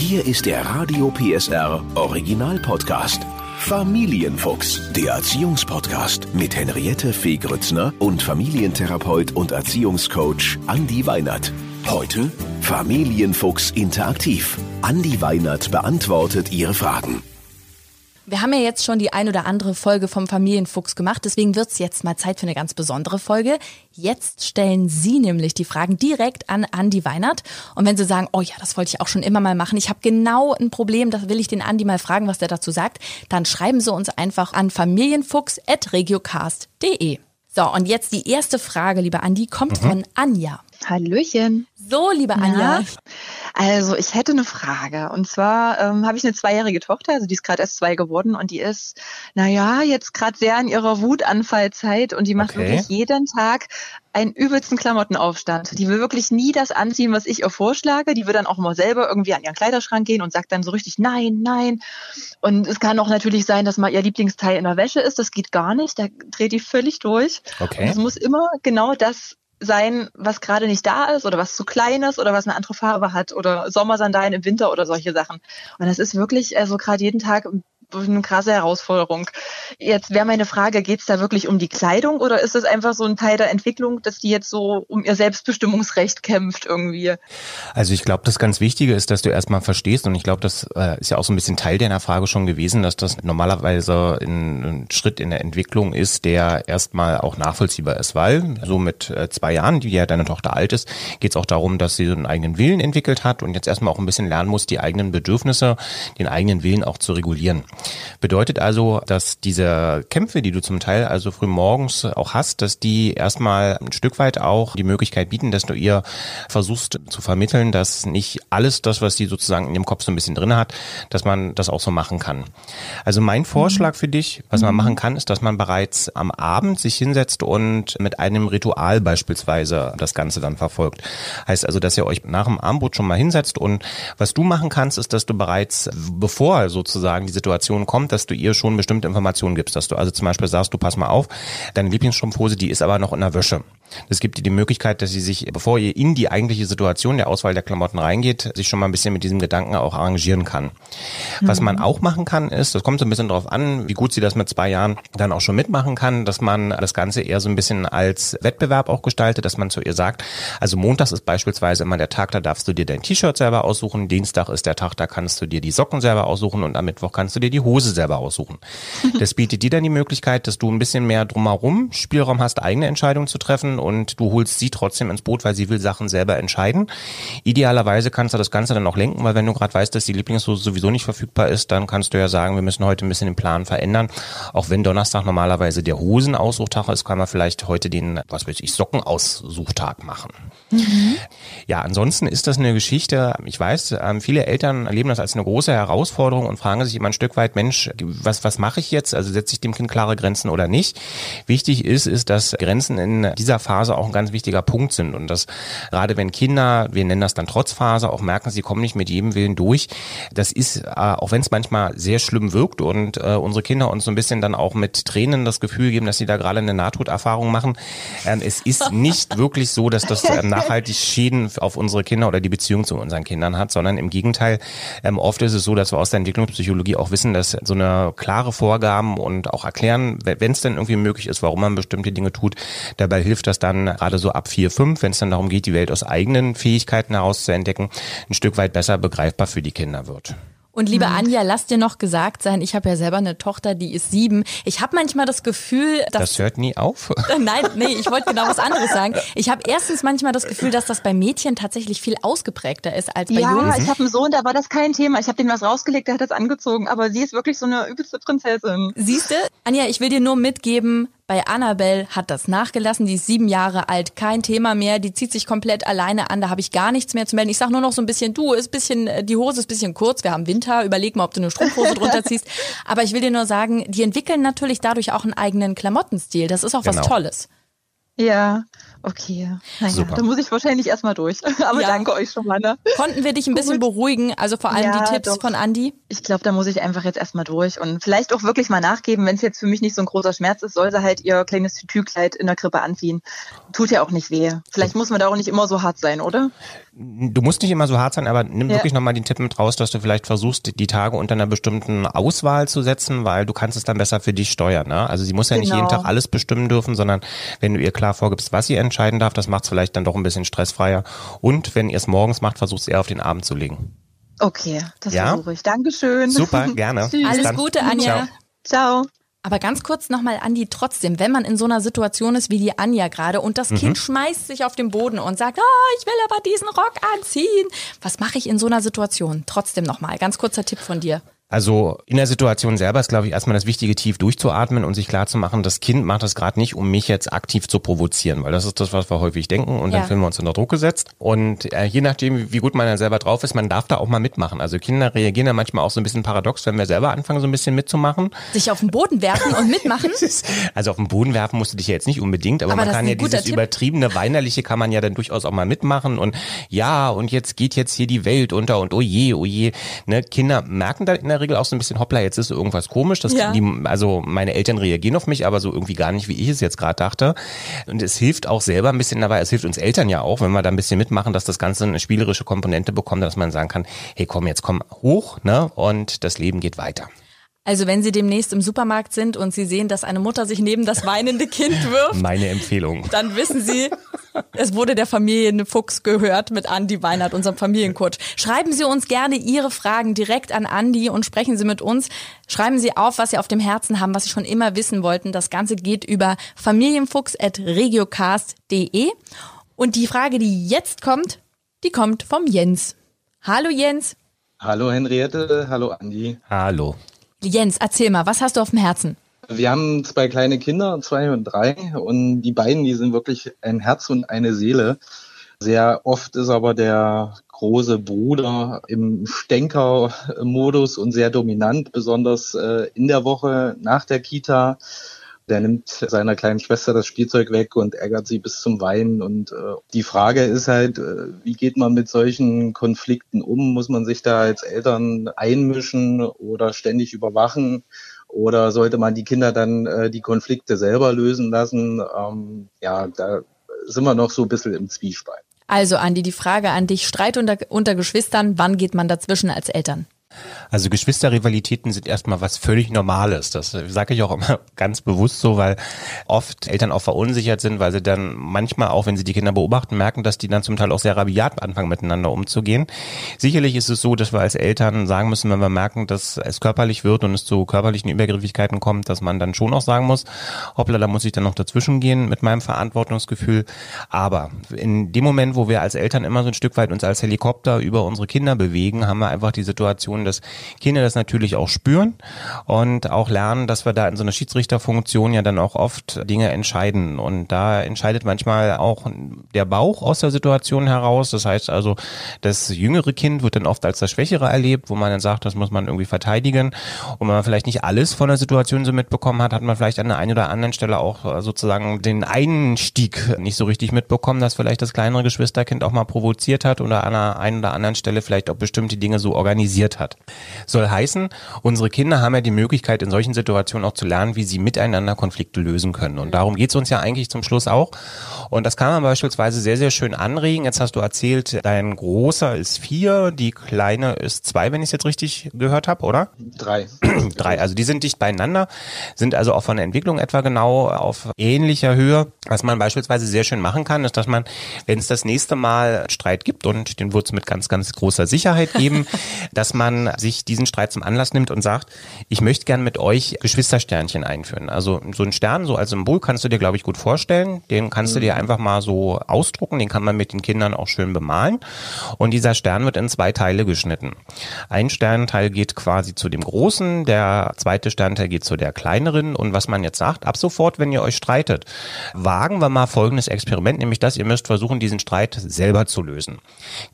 Hier ist der Radio PSR Original Podcast. Familienfuchs, der Erziehungspodcast mit Henriette Fee Grützner und Familientherapeut und Erziehungscoach Andi Weinert. Heute Familienfuchs interaktiv. Andi Weinert beantwortet Ihre Fragen. Wir haben ja jetzt schon die ein oder andere Folge vom Familienfuchs gemacht, deswegen wird es jetzt mal Zeit für eine ganz besondere Folge. Jetzt stellen Sie nämlich die Fragen direkt an Andi Weinert. Und wenn Sie sagen, oh ja, das wollte ich auch schon immer mal machen, ich habe genau ein Problem, das will ich den Andi mal fragen, was der dazu sagt, dann schreiben Sie uns einfach an familienfuchs.regiocast.de. So, und jetzt die erste Frage, lieber Andi, kommt mhm. von Anja. Hallöchen. So, liebe Anja. Also ich hätte eine Frage. Und zwar ähm, habe ich eine zweijährige Tochter, also die ist gerade erst zwei geworden und die ist, naja, jetzt gerade sehr in ihrer Wutanfallzeit und die macht okay. wirklich jeden Tag einen übelsten Klamottenaufstand. Die will wirklich nie das anziehen, was ich ihr vorschlage. Die will dann auch immer selber irgendwie an ihren Kleiderschrank gehen und sagt dann so richtig nein, nein. Und es kann auch natürlich sein, dass mal ihr Lieblingsteil in der Wäsche ist. Das geht gar nicht. Da dreht die völlig durch. Okay. es muss immer genau das sein, was gerade nicht da ist oder was zu klein ist oder was eine andere Farbe hat oder Sommersandalen im Winter oder solche Sachen. Und das ist wirklich also gerade jeden Tag eine krasse Herausforderung. Jetzt wäre meine Frage, geht es da wirklich um die Kleidung oder ist es einfach so ein Teil der Entwicklung, dass die jetzt so um ihr Selbstbestimmungsrecht kämpft irgendwie? Also ich glaube, das ganz Wichtige ist, dass du erstmal verstehst und ich glaube, das äh, ist ja auch so ein bisschen Teil deiner Frage schon gewesen, dass das normalerweise ein Schritt in der Entwicklung ist, der erstmal auch nachvollziehbar ist, weil so mit äh, zwei Jahren, die ja deine Tochter alt ist, geht es auch darum, dass sie so einen eigenen Willen entwickelt hat und jetzt erstmal auch ein bisschen lernen muss, die eigenen Bedürfnisse, den eigenen Willen auch zu regulieren. Bedeutet also, dass diese Kämpfe, die du zum Teil also früh morgens auch hast, dass die erstmal ein Stück weit auch die Möglichkeit bieten, dass du ihr versuchst zu vermitteln, dass nicht alles das, was sie sozusagen in dem Kopf so ein bisschen drin hat, dass man das auch so machen kann. Also mein Vorschlag für dich, was man machen kann, ist, dass man bereits am Abend sich hinsetzt und mit einem Ritual beispielsweise das Ganze dann verfolgt. Heißt also, dass ihr euch nach dem Abendbrot schon mal hinsetzt und was du machen kannst, ist, dass du bereits, bevor sozusagen die Situation Situation kommt, dass du ihr schon bestimmte Informationen gibst, dass du also zum Beispiel sagst, du pass mal auf, deine Lieblingsstrumpfhose, die ist aber noch in der Wäsche. Das gibt dir die Möglichkeit, dass sie sich, bevor ihr in die eigentliche Situation der Auswahl der Klamotten reingeht, sich schon mal ein bisschen mit diesem Gedanken auch arrangieren kann. Mhm. Was man auch machen kann, ist, das kommt so ein bisschen darauf an, wie gut sie das mit zwei Jahren dann auch schon mitmachen kann, dass man das Ganze eher so ein bisschen als Wettbewerb auch gestaltet, dass man zu ihr sagt, also montags ist beispielsweise immer der Tag, da darfst du dir dein T-Shirt selber aussuchen, Dienstag ist der Tag, da kannst du dir die Socken selber aussuchen und am Mittwoch kannst du dir die Hose selber aussuchen. Das bietet dir dann die Möglichkeit, dass du ein bisschen mehr drumherum Spielraum hast, eigene Entscheidungen zu treffen und du holst sie trotzdem ins Boot, weil sie will Sachen selber entscheiden. Idealerweise kannst du das Ganze dann auch lenken, weil wenn du gerade weißt, dass die Lieblingshose sowieso nicht verfügbar ist, dann kannst du ja sagen, wir müssen heute ein bisschen den Plan verändern. Auch wenn Donnerstag normalerweise der Hosenaussuchtag ist, kann man vielleicht heute den, was weiß ich, Sockenaussuchtag machen. Mhm. Ja, ansonsten ist das eine Geschichte, ich weiß, ähm, viele Eltern erleben das als eine große Herausforderung und fragen sich immer ein Stück weit, Mensch, was, was mache ich jetzt? Also setze ich dem Kind klare Grenzen oder nicht? Wichtig ist, ist, dass Grenzen in dieser Phase auch ein ganz wichtiger Punkt sind und dass gerade wenn Kinder, wir nennen das dann Trotzphase, auch merken, sie kommen nicht mit jedem Willen durch. Das ist, äh, auch wenn es manchmal sehr schlimm wirkt und äh, unsere Kinder uns so ein bisschen dann auch mit Tränen das Gefühl geben, dass sie da gerade eine Nahtoderfahrung machen. Ähm, es ist nicht wirklich so, dass das ähm, nachhaltig Schäden auf unsere Kinder oder die Beziehung zu unseren Kindern hat, sondern im Gegenteil, ähm, oft ist es so, dass wir aus der Entwicklungspsychologie auch wissen, dass so eine klare Vorgaben und auch erklären, wenn es denn irgendwie möglich ist, warum man bestimmte Dinge tut, dabei hilft das dann gerade so ab vier, fünf, wenn es dann darum geht, die Welt aus eigenen Fähigkeiten heraus zu entdecken, ein Stück weit besser begreifbar für die Kinder wird. Und liebe mhm. Anja, lass dir noch gesagt sein, ich habe ja selber eine Tochter, die ist sieben. Ich habe manchmal das Gefühl, dass... Das hört nie auf. Nein, nee, ich wollte genau was anderes sagen. Ich habe erstens manchmal das Gefühl, dass das bei Mädchen tatsächlich viel ausgeprägter ist als bei ja, Jungs. Ja, ich habe einen Sohn, da war das kein Thema. Ich habe dem was rausgelegt, der hat das angezogen. Aber sie ist wirklich so eine übelste Prinzessin. Siehste, Anja, ich will dir nur mitgeben, bei Annabelle hat das nachgelassen, die ist sieben Jahre alt, kein Thema mehr, die zieht sich komplett alleine an, da habe ich gar nichts mehr zu melden. Ich sage nur noch so ein bisschen, du, ist bisschen, äh, die Hose ist bisschen kurz, wir haben Winter, überleg mal, ob du eine Strumpfhose drunter ziehst. Aber ich will dir nur sagen, die entwickeln natürlich dadurch auch einen eigenen Klamottenstil. Das ist auch genau. was Tolles. Ja, Okay, naja, Super. da muss ich wahrscheinlich erstmal durch. Aber ja. danke euch schon mal. Ne? Konnten wir dich ein bisschen Gut. beruhigen, also vor allem ja, die Tipps doch. von Andi? Ich glaube, da muss ich einfach jetzt erstmal durch und vielleicht auch wirklich mal nachgeben, wenn es jetzt für mich nicht so ein großer Schmerz ist, soll sie halt ihr kleines Tütükleid in der Krippe anziehen. Tut ja auch nicht weh. Vielleicht muss man da auch nicht immer so hart sein, oder? Du musst nicht immer so hart sein, aber nimm ja. wirklich nochmal den Tipp mit raus, dass du vielleicht versuchst, die Tage unter einer bestimmten Auswahl zu setzen, weil du kannst es dann besser für dich steuern. Ne? Also sie muss ja genau. nicht jeden genau. Tag alles bestimmen dürfen, sondern wenn du ihr klar vorgibst, was sie entscheiden darf, das macht es vielleicht dann doch ein bisschen stressfreier. Und wenn ihr es morgens macht, versucht es eher auf den Abend zu legen. Okay, das ja? versuche ich. Dankeschön. Super, gerne. Alles Gute, Anja. Ciao. Ciao. Aber ganz kurz nochmal, Andi, trotzdem, wenn man in so einer Situation ist wie die Anja gerade und das mhm. Kind schmeißt sich auf den Boden und sagt, oh, ich will aber diesen Rock anziehen. Was mache ich in so einer Situation? Trotzdem nochmal, ganz kurzer Tipp von dir. Also in der Situation selber ist, glaube ich, erstmal das Wichtige, tief durchzuatmen und sich klarzumachen, das Kind macht das gerade nicht, um mich jetzt aktiv zu provozieren, weil das ist das, was wir häufig denken und ja. dann fühlen wir uns unter Druck gesetzt. Und äh, je nachdem, wie gut man dann selber drauf ist, man darf da auch mal mitmachen. Also Kinder reagieren da manchmal auch so ein bisschen paradox, wenn wir selber anfangen, so ein bisschen mitzumachen. Sich auf den Boden werfen und mitmachen? also auf den Boden werfen musst du dich ja jetzt nicht unbedingt, aber, aber man kann ja dieses Tipp. übertriebene, weinerliche kann man ja dann durchaus auch mal mitmachen und ja, und jetzt geht jetzt hier die Welt unter und oh je, oh je. Ne? Kinder merken da in der Regel auch so ein bisschen, hoppla, jetzt ist irgendwas komisch. Das, ja. die, also meine Eltern reagieren auf mich, aber so irgendwie gar nicht, wie ich es jetzt gerade dachte. Und es hilft auch selber ein bisschen dabei, es hilft uns Eltern ja auch, wenn wir da ein bisschen mitmachen, dass das Ganze eine spielerische Komponente bekommt, dass man sagen kann, hey komm, jetzt komm hoch, ne? Und das Leben geht weiter. Also wenn Sie demnächst im Supermarkt sind und Sie sehen, dass eine Mutter sich neben das weinende Kind wirft. Meine Empfehlung. Dann wissen Sie, es wurde der Familienfuchs gehört mit Andi Weinert, unserem Familiencoach. Schreiben Sie uns gerne Ihre Fragen direkt an Andi und sprechen Sie mit uns. Schreiben Sie auf, was Sie auf dem Herzen haben, was Sie schon immer wissen wollten. Das Ganze geht über familienfuchs.regiocast.de. Und die Frage, die jetzt kommt, die kommt vom Jens. Hallo Jens. Hallo Henriette, hallo Andi. Hallo. Jens, erzähl mal, was hast du auf dem Herzen? Wir haben zwei kleine Kinder, zwei und drei, und die beiden, die sind wirklich ein Herz und eine Seele. Sehr oft ist aber der große Bruder im Stenker-Modus und sehr dominant, besonders äh, in der Woche nach der Kita. Der nimmt seiner kleinen Schwester das Spielzeug weg und ärgert sie bis zum Weinen. Und äh, die Frage ist halt, äh, wie geht man mit solchen Konflikten um? Muss man sich da als Eltern einmischen oder ständig überwachen? Oder sollte man die Kinder dann äh, die Konflikte selber lösen lassen? Ähm, ja, da sind wir noch so ein bisschen im Zwiespalt. Also Andi, die Frage an dich, Streit unter, unter Geschwistern, wann geht man dazwischen als Eltern? Also Geschwisterrivalitäten sind erstmal was völlig Normales. Das sage ich auch immer ganz bewusst so, weil oft Eltern auch verunsichert sind, weil sie dann manchmal auch, wenn sie die Kinder beobachten, merken, dass die dann zum Teil auch sehr rabiat anfangen, miteinander umzugehen. Sicherlich ist es so, dass wir als Eltern sagen müssen, wenn wir merken, dass es körperlich wird und es zu körperlichen Übergriffigkeiten kommt, dass man dann schon auch sagen muss, hoppla, da muss ich dann noch dazwischen gehen mit meinem Verantwortungsgefühl. Aber in dem Moment, wo wir als Eltern immer so ein Stück weit uns als Helikopter über unsere Kinder bewegen, haben wir einfach die Situation, tun, dass Kinder das natürlich auch spüren und auch lernen, dass wir da in so einer Schiedsrichterfunktion ja dann auch oft Dinge entscheiden. Und da entscheidet manchmal auch der Bauch aus der Situation heraus. Das heißt also, das jüngere Kind wird dann oft als das Schwächere erlebt, wo man dann sagt, das muss man irgendwie verteidigen. Und wenn man vielleicht nicht alles von der Situation so mitbekommen hat, hat man vielleicht an der einen oder anderen Stelle auch sozusagen den Einstieg nicht so richtig mitbekommen, dass vielleicht das kleinere Geschwisterkind auch mal provoziert hat oder an der einen oder anderen Stelle vielleicht auch bestimmte Dinge so organisiert hat hat. Soll heißen, unsere Kinder haben ja die Möglichkeit, in solchen Situationen auch zu lernen, wie sie miteinander Konflikte lösen können. Und darum geht es uns ja eigentlich zum Schluss auch. Und das kann man beispielsweise sehr, sehr schön anregen. Jetzt hast du erzählt, dein Großer ist vier, die Kleine ist zwei, wenn ich es jetzt richtig gehört habe, oder? Drei. Drei. Also die sind dicht beieinander, sind also auch von der Entwicklung etwa genau auf ähnlicher Höhe. Was man beispielsweise sehr schön machen kann, ist, dass man, wenn es das nächste Mal Streit gibt, und den wird es mit ganz, ganz großer Sicherheit geben, dass man sich diesen Streit zum Anlass nimmt und sagt, ich möchte gern mit euch Geschwistersternchen einführen. Also so ein Stern, so als Symbol kannst du dir, glaube ich, gut vorstellen. Den kannst du dir mhm. einfach mal so ausdrucken, den kann man mit den Kindern auch schön bemalen. Und dieser Stern wird in zwei Teile geschnitten. Ein Sternteil geht quasi zu dem Großen, der zweite Sternteil geht zu der kleineren. Und was man jetzt sagt, ab sofort, wenn ihr euch streitet, wagen wir mal folgendes Experiment, nämlich dass ihr müsst versuchen, diesen Streit selber zu lösen.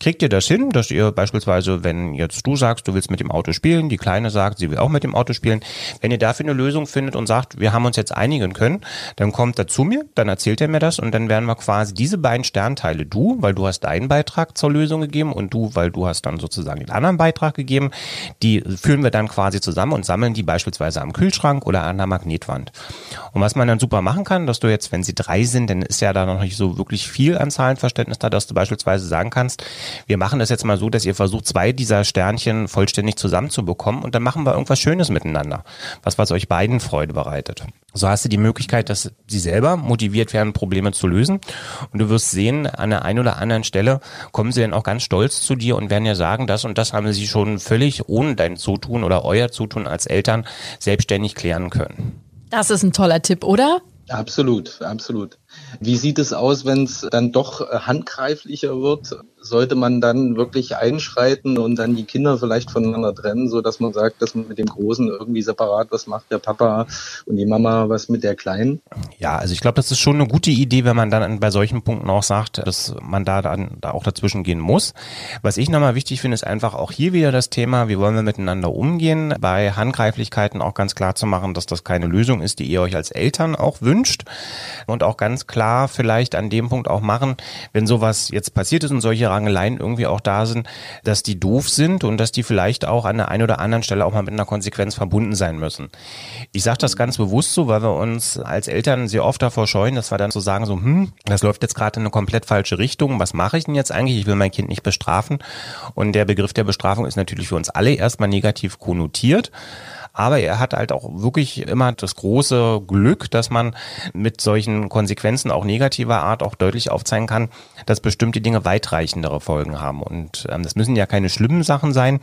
Kriegt ihr das hin, dass ihr beispielsweise, wenn jetzt du sagst, du willst mit dem Auto spielen, die Kleine sagt, sie will auch mit dem Auto spielen. Wenn ihr dafür eine Lösung findet und sagt, wir haben uns jetzt einigen können, dann kommt er zu mir, dann erzählt er mir das und dann werden wir quasi diese beiden Sternteile, du, weil du hast deinen Beitrag zur Lösung gegeben und du, weil du hast dann sozusagen den anderen Beitrag gegeben, die führen wir dann quasi zusammen und sammeln die beispielsweise am Kühlschrank oder an der Magnetwand. Und was man dann super machen kann, dass du jetzt, wenn sie drei sind, dann ist ja da noch nicht so wirklich viel an Zahlenverständnis da, dass du beispielsweise sagen kannst, wir machen das jetzt mal so, dass ihr versucht, zwei dieser Sternchen vollständig zusammenzubekommen und dann machen wir irgendwas Schönes miteinander, was was euch beiden Freude bereitet. So hast du die Möglichkeit, dass sie selber motiviert werden, Probleme zu lösen. Und du wirst sehen, an der einen oder anderen Stelle kommen sie dann auch ganz stolz zu dir und werden ja sagen, das und das haben sie schon völlig ohne dein Zutun oder euer Zutun als Eltern selbstständig klären können. Das ist ein toller Tipp, oder? Absolut, absolut. Wie sieht es aus, wenn es dann doch äh, handgreiflicher wird? Sollte man dann wirklich einschreiten und dann die Kinder vielleicht voneinander trennen, so dass man sagt, dass man mit dem Großen irgendwie separat was macht, der Papa und die Mama was mit der Kleinen? Ja, also ich glaube, das ist schon eine gute Idee, wenn man dann bei solchen Punkten auch sagt, dass man da dann da auch dazwischen gehen muss. Was ich nochmal wichtig finde, ist einfach auch hier wieder das Thema, wie wollen wir miteinander umgehen, bei Handgreiflichkeiten auch ganz klar zu machen, dass das keine Lösung ist, die ihr euch als Eltern auch wünscht und auch ganz klar vielleicht an dem Punkt auch machen, wenn sowas jetzt passiert ist und solche Rangeleien irgendwie auch da sind, dass die doof sind und dass die vielleicht auch an der einen oder anderen Stelle auch mal mit einer Konsequenz verbunden sein müssen. Ich sage das ganz bewusst so, weil wir uns als Eltern sehr oft davor scheuen, dass wir dann so sagen, so, hm, das läuft jetzt gerade in eine komplett falsche Richtung, was mache ich denn jetzt eigentlich? Ich will mein Kind nicht bestrafen. Und der Begriff der Bestrafung ist natürlich für uns alle erstmal negativ konnotiert. Aber er hat halt auch wirklich immer das große Glück, dass man mit solchen Konsequenzen auch negativer Art auch deutlich aufzeigen kann, dass bestimmte Dinge weitreichendere Folgen haben. Und ähm, das müssen ja keine schlimmen Sachen sein,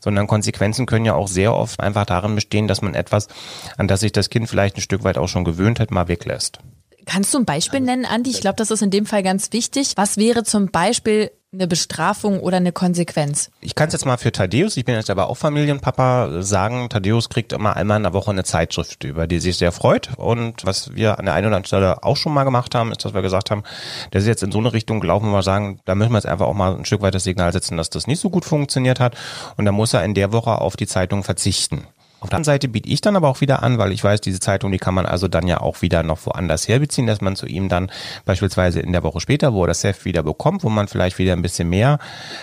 sondern Konsequenzen können ja auch sehr oft einfach darin bestehen, dass man etwas, an das sich das Kind vielleicht ein Stück weit auch schon gewöhnt hat, mal weglässt. Kannst du ein Beispiel nennen, Andi? Ich glaube, das ist in dem Fall ganz wichtig. Was wäre zum Beispiel eine Bestrafung oder eine Konsequenz? Ich kann es jetzt mal für Thaddeus, ich bin jetzt aber auch Familienpapa, sagen, Thaddeus kriegt immer einmal in der Woche eine Zeitschrift, über die sich sehr freut. Und was wir an der einen oder anderen Stelle auch schon mal gemacht haben, ist, dass wir gesagt haben, der ist jetzt in so eine Richtung gelaufen, wo wir sagen, da müssen wir jetzt einfach auch mal ein Stück weit das Signal setzen, dass das nicht so gut funktioniert hat. Und da muss er in der Woche auf die Zeitung verzichten. Auf der anderen Seite biete ich dann aber auch wieder an, weil ich weiß, diese Zeitung, die kann man also dann ja auch wieder noch woanders herbeziehen, dass man zu ihm dann beispielsweise in der Woche später, wo er das Heft wieder bekommt, wo man vielleicht wieder ein bisschen mehr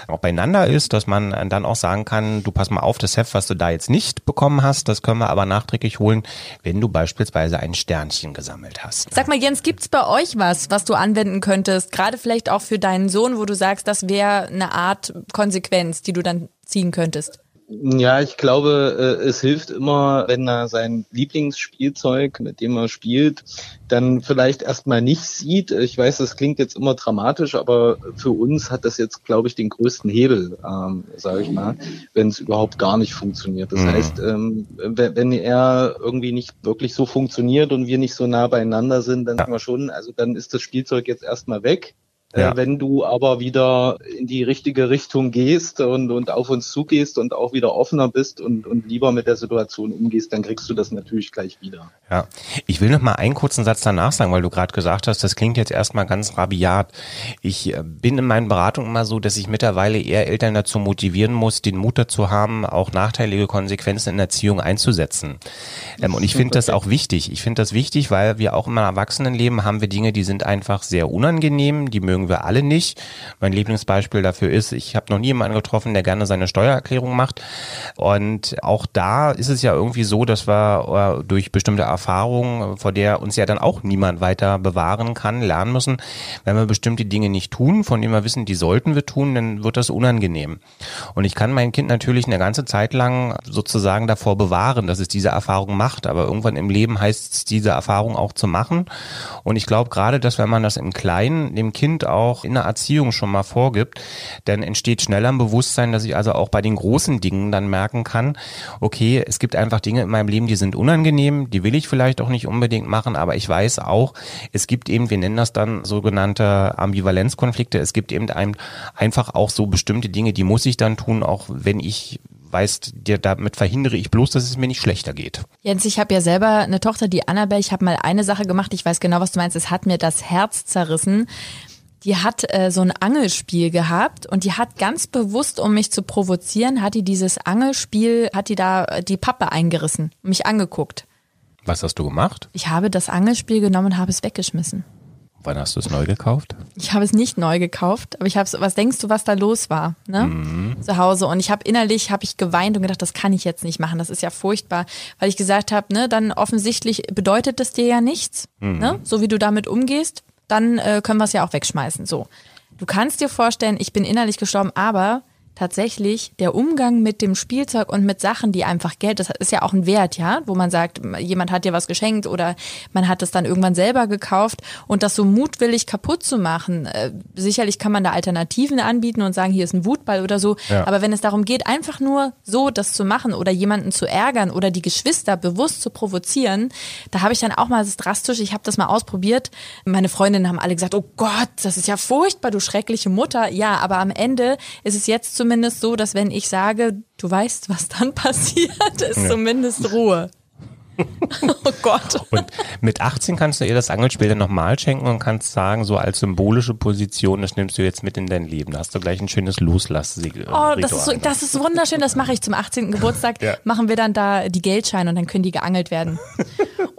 auch beieinander ist, dass man dann auch sagen kann, du pass mal auf, das Heft, was du da jetzt nicht bekommen hast, das können wir aber nachträglich holen, wenn du beispielsweise ein Sternchen gesammelt hast. Sag mal, Jens, gibt's bei euch was, was du anwenden könntest, gerade vielleicht auch für deinen Sohn, wo du sagst, das wäre eine Art Konsequenz, die du dann ziehen könntest? Ja, ich glaube, äh, es hilft immer, wenn er sein Lieblingsspielzeug, mit dem er spielt, dann vielleicht erstmal nicht sieht. Ich weiß, das klingt jetzt immer dramatisch, aber für uns hat das jetzt, glaube ich, den größten Hebel, ähm, sage ich mal, wenn es überhaupt gar nicht funktioniert. Das mhm. heißt, ähm, wenn er irgendwie nicht wirklich so funktioniert und wir nicht so nah beieinander sind, dann ja. wir schon, also dann ist das Spielzeug jetzt erstmal weg. Äh, ja. wenn du aber wieder in die richtige Richtung gehst und, und auf uns zugehst und auch wieder offener bist und, und lieber mit der Situation umgehst, dann kriegst du das natürlich gleich wieder. Ja, ich will noch mal einen kurzen Satz danach sagen, weil du gerade gesagt hast, das klingt jetzt erstmal ganz rabiat. Ich äh, bin in meinen Beratungen immer so, dass ich mittlerweile eher Eltern dazu motivieren muss, den Mut dazu haben, auch nachteilige Konsequenzen in Erziehung einzusetzen. Ähm, und ich finde das auch wichtig. Ich finde das wichtig, weil wir auch im Erwachsenenleben haben wir Dinge, die sind einfach sehr unangenehm, die mögen mögen wir alle nicht. Mein Lieblingsbeispiel dafür ist, ich habe noch nie jemanden getroffen, der gerne seine Steuererklärung macht. Und auch da ist es ja irgendwie so, dass wir äh, durch bestimmte Erfahrungen, vor der uns ja dann auch niemand weiter bewahren kann, lernen müssen, wenn wir bestimmte Dinge nicht tun, von denen wir wissen, die sollten wir tun, dann wird das unangenehm. Und ich kann mein Kind natürlich eine ganze Zeit lang sozusagen davor bewahren, dass es diese Erfahrung macht. Aber irgendwann im Leben heißt es, diese Erfahrung auch zu machen. Und ich glaube gerade, dass wenn man das im Kleinen dem Kind auch in der Erziehung schon mal vorgibt, dann entsteht schneller ein Bewusstsein, dass ich also auch bei den großen Dingen dann merken kann, okay, es gibt einfach Dinge in meinem Leben, die sind unangenehm, die will ich vielleicht auch nicht unbedingt machen, aber ich weiß auch, es gibt eben, wir nennen das dann sogenannte Ambivalenzkonflikte, es gibt eben ein, einfach auch so bestimmte Dinge, die muss ich dann tun, auch wenn ich weißt, dir damit verhindere ich bloß, dass es mir nicht schlechter geht. Jens, ich habe ja selber eine Tochter, die Annabelle. Ich habe mal eine Sache gemacht. Ich weiß genau, was du meinst. Es hat mir das Herz zerrissen die hat äh, so ein Angelspiel gehabt und die hat ganz bewusst, um mich zu provozieren, hat die dieses Angelspiel, hat die da äh, die Pappe eingerissen und mich angeguckt. Was hast du gemacht? Ich habe das Angelspiel genommen und habe es weggeschmissen. Wann hast du es neu gekauft? Ich habe es nicht neu gekauft, aber ich habe was denkst du, was da los war, ne? Mhm. Zu Hause und ich habe innerlich habe ich geweint und gedacht, das kann ich jetzt nicht machen, das ist ja furchtbar, weil ich gesagt habe, ne, dann offensichtlich bedeutet das dir ja nichts, mhm. ne? So wie du damit umgehst, dann äh, können wir es ja auch wegschmeißen, so. Du kannst dir vorstellen, ich bin innerlich gestorben, aber tatsächlich der Umgang mit dem Spielzeug und mit Sachen, die einfach Geld, das ist ja auch ein Wert, ja, wo man sagt, jemand hat dir was geschenkt oder man hat es dann irgendwann selber gekauft und das so mutwillig kaputt zu machen. Äh, sicherlich kann man da Alternativen anbieten und sagen, hier ist ein Wutball oder so, ja. aber wenn es darum geht, einfach nur so das zu machen oder jemanden zu ärgern oder die Geschwister bewusst zu provozieren, da habe ich dann auch mal, das drastisch, ich habe das mal ausprobiert. Meine Freundinnen haben alle gesagt, oh Gott, das ist ja furchtbar, du schreckliche Mutter. Ja, aber am Ende ist es jetzt zumindest so, dass wenn ich sage, du weißt, was dann passiert, ist ja. zumindest Ruhe. oh Gott. Und mit 18 kannst du ihr das Angelspiel dann nochmal schenken und kannst sagen, so als symbolische Position, das nimmst du jetzt mit in dein Leben. Da hast du gleich ein schönes Loslass-Siegel. Oh, das ist, so, das ist wunderschön. Das mache ich zum 18. Geburtstag. Ja. Machen wir dann da die Geldscheine und dann können die geangelt werden.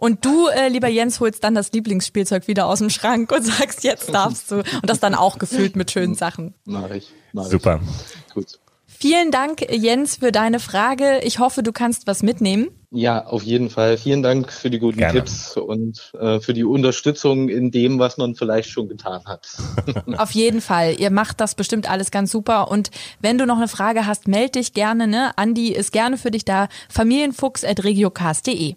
Und du, äh, lieber Jens, holst dann das Lieblingsspielzeug wieder aus dem Schrank und sagst, jetzt darfst du. Und das dann auch gefüllt mit schönen Sachen. Mach ich. Mach Super. Ich. Gut. Vielen Dank, Jens, für deine Frage. Ich hoffe, du kannst was mitnehmen. Ja, auf jeden Fall. Vielen Dank für die guten Gerne. Tipps und äh, für die Unterstützung in dem, was man vielleicht schon getan hat. auf jeden Fall. Ihr macht das bestimmt alles ganz super. Und wenn du noch eine Frage hast, melde dich gerne. Ne? Andi ist gerne für dich da. Familienfuchs.regiocast.de